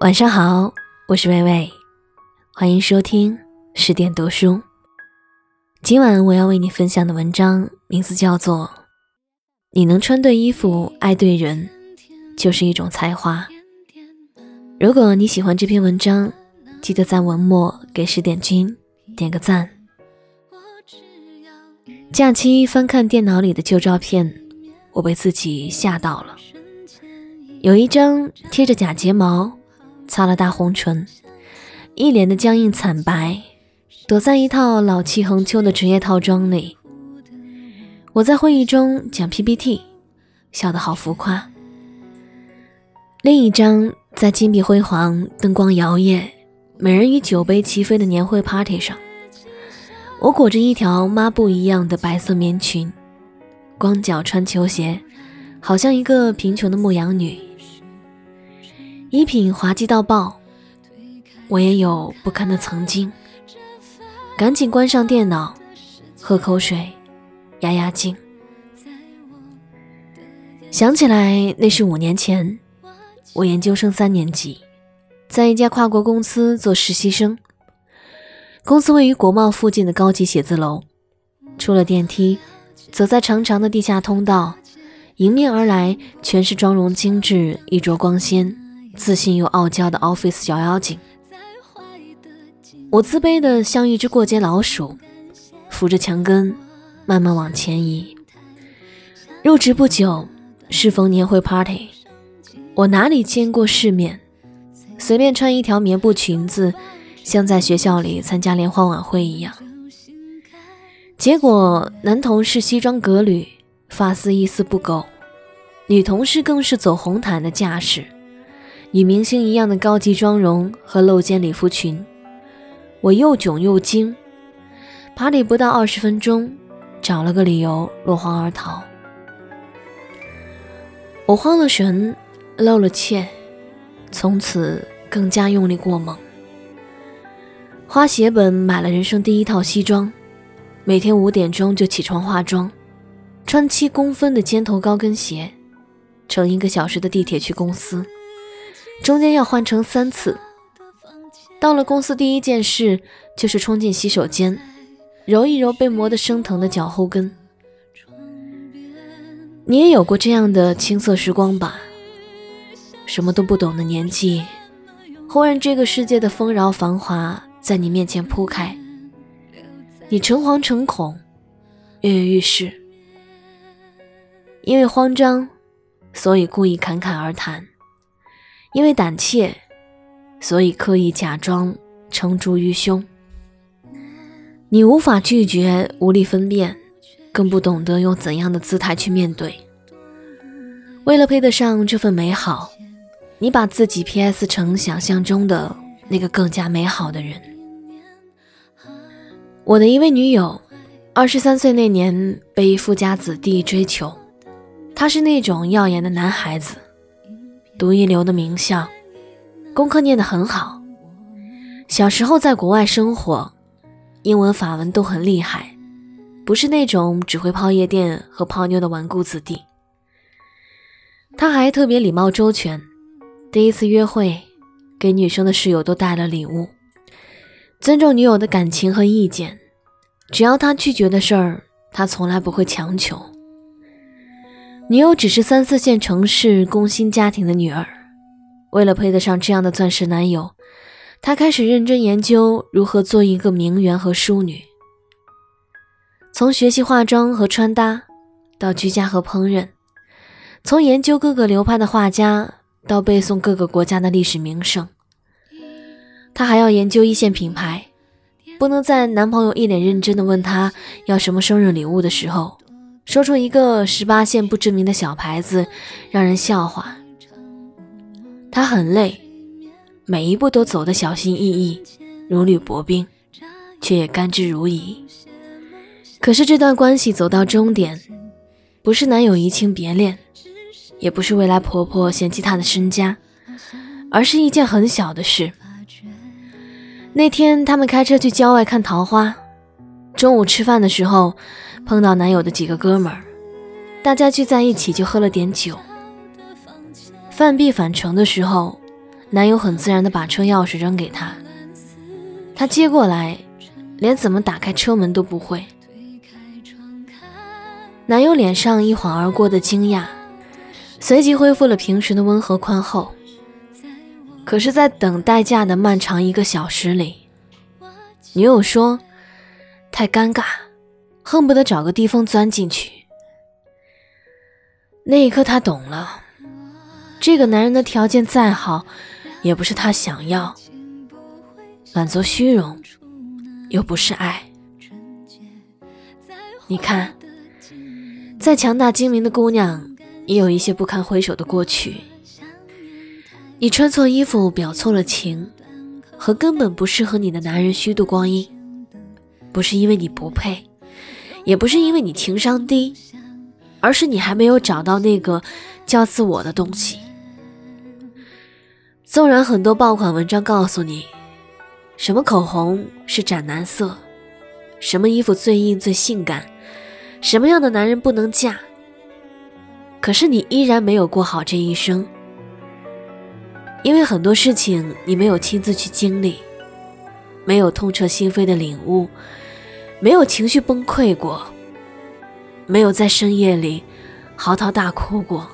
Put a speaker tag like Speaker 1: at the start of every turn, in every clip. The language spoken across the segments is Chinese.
Speaker 1: 晚上好，我是微微，欢迎收听十点读书。今晚我要为你分享的文章名字叫做《你能穿对衣服爱对人，就是一种才华》。如果你喜欢这篇文章，记得在文末给十点君点个赞。假期翻看电脑里的旧照片，我被自己吓到了。有一张贴着假睫毛。擦了大红唇，一脸的僵硬惨白，躲在一套老气横秋的职业套装里。我在会议中讲 PPT，笑得好浮夸。另一张在金碧辉煌、灯光摇曳、美人鱼酒杯齐飞的年会 party 上，我裹着一条抹布一样的白色棉裙，光脚穿球鞋，好像一个贫穷的牧羊女。衣品滑稽到爆，我也有不堪的曾经。赶紧关上电脑，喝口水，压压惊。想起来那是五年前，我研究生三年级，在一家跨国公司做实习生。公司位于国贸附近的高级写字楼。出了电梯，走在长长的地下通道，迎面而来全是妆容精致、衣着光鲜。自信又傲娇的 Office 小妖精，我自卑的像一只过街老鼠，扶着墙根慢慢往前移。入职不久，适逢年会 Party，我哪里见过世面，随便穿一条棉布裙子，像在学校里参加联欢晚会一样。结果男同事西装革履，发丝一丝不苟，女同事更是走红毯的架势。与明星一样的高级妆容和露肩礼服裙，我又囧又惊。party 不到二十分钟，找了个理由落荒而逃。我慌了神，露了怯，从此更加用力过猛。花血本买了人生第一套西装，每天五点钟就起床化妆，穿七公分的尖头高跟鞋，乘一个小时的地铁去公司。中间要换成三次。到了公司，第一件事就是冲进洗手间，揉一揉被磨得生疼的脚后跟。你也有过这样的青涩时光吧？什么都不懂的年纪，忽然这个世界的丰饶繁华在你面前铺开，你诚惶诚恐，跃跃欲试。因为慌张，所以故意侃侃而谈。因为胆怯，所以刻意假装撑住于胸。你无法拒绝，无力分辨，更不懂得用怎样的姿态去面对。为了配得上这份美好，你把自己 P.S. 成想象中的那个更加美好的人。我的一位女友，二十三岁那年被富家子弟追求，他是那种耀眼的男孩子。读一流的名校，功课念得很好。小时候在国外生活，英文、法文都很厉害，不是那种只会泡夜店和泡妞的纨绔子弟。他还特别礼貌周全，第一次约会，给女生的室友都带了礼物，尊重女友的感情和意见，只要她拒绝的事儿，他从来不会强求。女友只是三四线城市工薪家庭的女儿，为了配得上这样的钻石男友，她开始认真研究如何做一个名媛和淑女。从学习化妆和穿搭，到居家和烹饪；从研究各个流派的画家，到背诵各个国家的历史名胜。她还要研究一线品牌，不能在男朋友一脸认真的问她要什么生日礼物的时候。说出一个十八线不知名的小牌子，让人笑话。他很累，每一步都走得小心翼翼，如履薄冰，却也甘之如饴。可是这段关系走到终点，不是男友移情别恋，也不是未来婆婆嫌弃她的身家，而是一件很小的事。那天他们开车去郊外看桃花，中午吃饭的时候。碰到男友的几个哥们儿，大家聚在一起就喝了点酒。饭毕返程的时候，男友很自然地把车钥匙扔给她，她接过来，连怎么打开车门都不会。男友脸上一晃而过的惊讶，随即恢复了平时的温和宽厚。可是，在等代驾的漫长一个小时里，女友说：“太尴尬，恨不得找个地缝钻进去。”那一刻，他懂了，这个男人的条件再好，也不是他想要，满足虚荣，又不是爱。你看。再强大精明的姑娘，也有一些不堪回首的过去。你穿错衣服，表错了情，和根本不适合你的男人虚度光阴，不是因为你不配，也不是因为你情商低，而是你还没有找到那个叫自我的东西。纵然很多爆款文章告诉你，什么口红是斩男色，什么衣服最硬最性感。什么样的男人不能嫁？可是你依然没有过好这一生，因为很多事情你没有亲自去经历，没有痛彻心扉的领悟，没有情绪崩溃过，没有在深夜里嚎啕大哭过，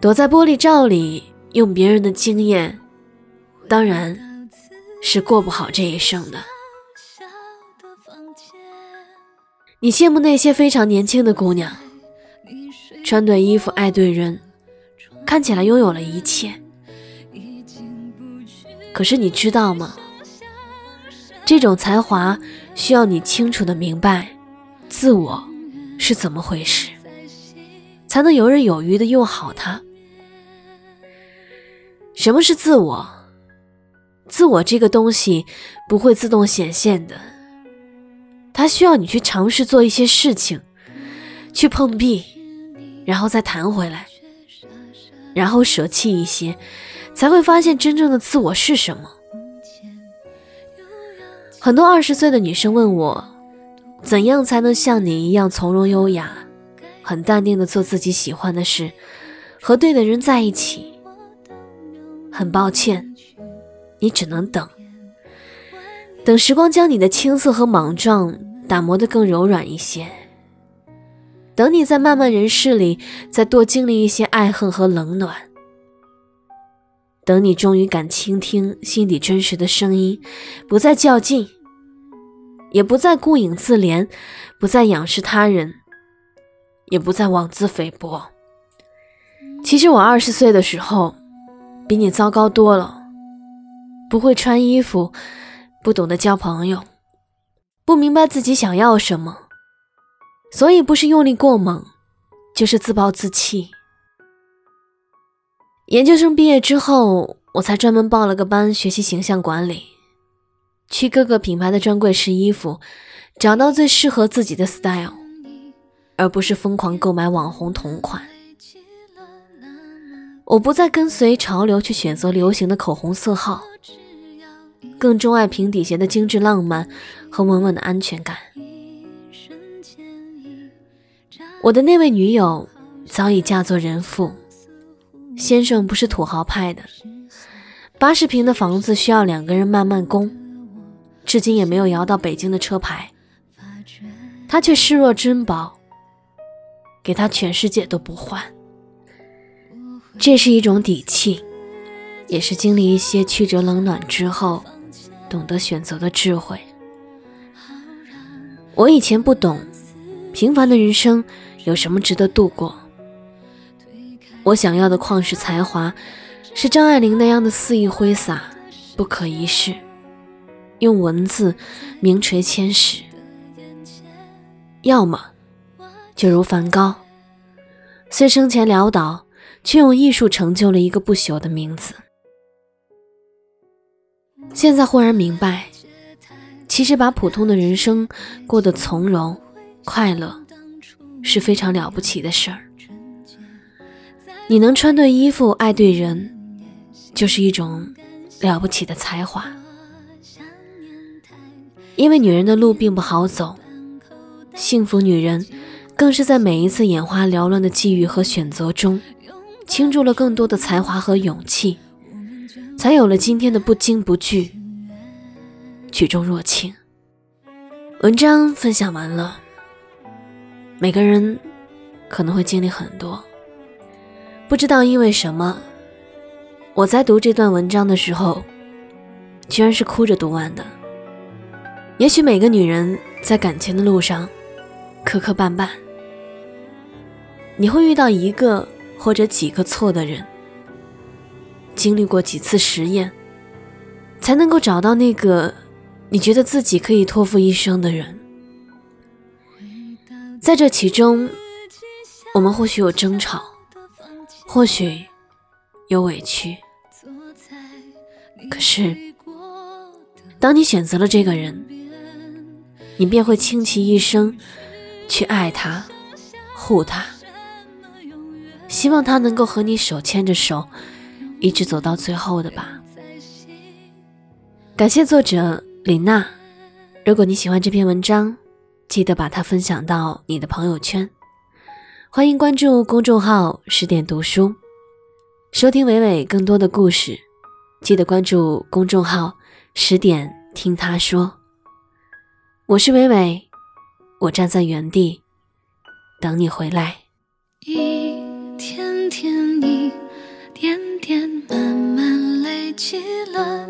Speaker 1: 躲在玻璃罩里用别人的经验，当然是过不好这一生的。你羡慕那些非常年轻的姑娘，穿对衣服，爱对人，看起来拥有了一切。可是你知道吗？这种才华需要你清楚的明白自我是怎么回事，才能游刃有余的用好它。什么是自我？自我这个东西不会自动显现的。它需要你去尝试做一些事情，去碰壁，然后再弹回来，然后舍弃一些，才会发现真正的自我是什么。很多二十岁的女生问我，怎样才能像你一样从容优雅，很淡定的做自己喜欢的事，和对的人在一起？很抱歉，你只能等。等时光将你的青涩和莽撞打磨得更柔软一些，等你在漫漫人世里再多经历一些爱恨和冷暖，等你终于敢倾听心底真实的声音，不再较劲，也不再顾影自怜，不再仰视他人，也不再妄自菲薄。其实我二十岁的时候比你糟糕多了，不会穿衣服。不懂得交朋友，不明白自己想要什么，所以不是用力过猛，就是自暴自弃。研究生毕业之后，我才专门报了个班学习形象管理，去各个品牌的专柜试衣服，找到最适合自己的 style，而不是疯狂购买网红同款。我不再跟随潮流去选择流行的口红色号。更钟爱平底鞋的精致浪漫和稳稳的安全感。我的那位女友早已嫁作人妇，先生不是土豪派的，八十平的房子需要两个人慢慢供，至今也没有摇到北京的车牌，他却视若珍宝，给他全世界都不换。这是一种底气，也是经历一些曲折冷暖之后。懂得选择的智慧。我以前不懂，平凡的人生有什么值得度过？我想要的旷世才华，是张爱玲那样的肆意挥洒，不可一世，用文字名垂千史；要么就如梵高，虽生前潦倒，却用艺术成就了一个不朽的名字。现在忽然明白，其实把普通的人生过得从容、快乐，是非常了不起的事儿。你能穿对衣服、爱对人，就是一种了不起的才华。因为女人的路并不好走，幸福女人更是在每一次眼花缭乱的际遇和选择中，倾注了更多的才华和勇气，才有了今天的不惊不惧、举重若轻。文章分享完了，每个人可能会经历很多，不知道因为什么，我在读这段文章的时候，居然是哭着读完的。也许每个女人在感情的路上磕磕绊绊，你会遇到一个或者几个错的人，经历过几次实验，才能够找到那个你觉得自己可以托付一生的人。在这其中，我们或许有争吵，或许有委屈，可是当你选择了这个人。你便会倾其一生去爱他、护他，希望他能够和你手牵着手，一直走到最后的吧。感谢作者李娜。如果你喜欢这篇文章，记得把它分享到你的朋友圈。欢迎关注公众号“十点读书”，收听伟伟更多的故事。记得关注公众号“十点听他说”。我是伟伟，我站在原地等你回来。
Speaker 2: 一天天，一点点，慢慢累积了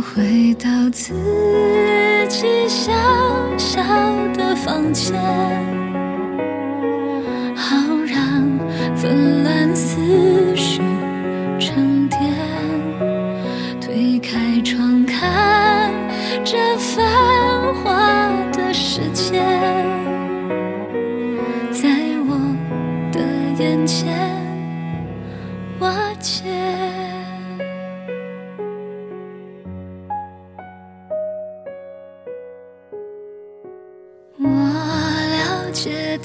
Speaker 2: 回到自己小小的房间，好让纷乱思绪沉淀。推开窗，看这繁华的。世界在我的眼前瓦解，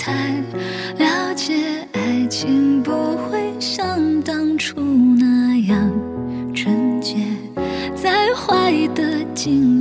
Speaker 2: 才，了解，爱情不会像当初那样纯洁，再坏的经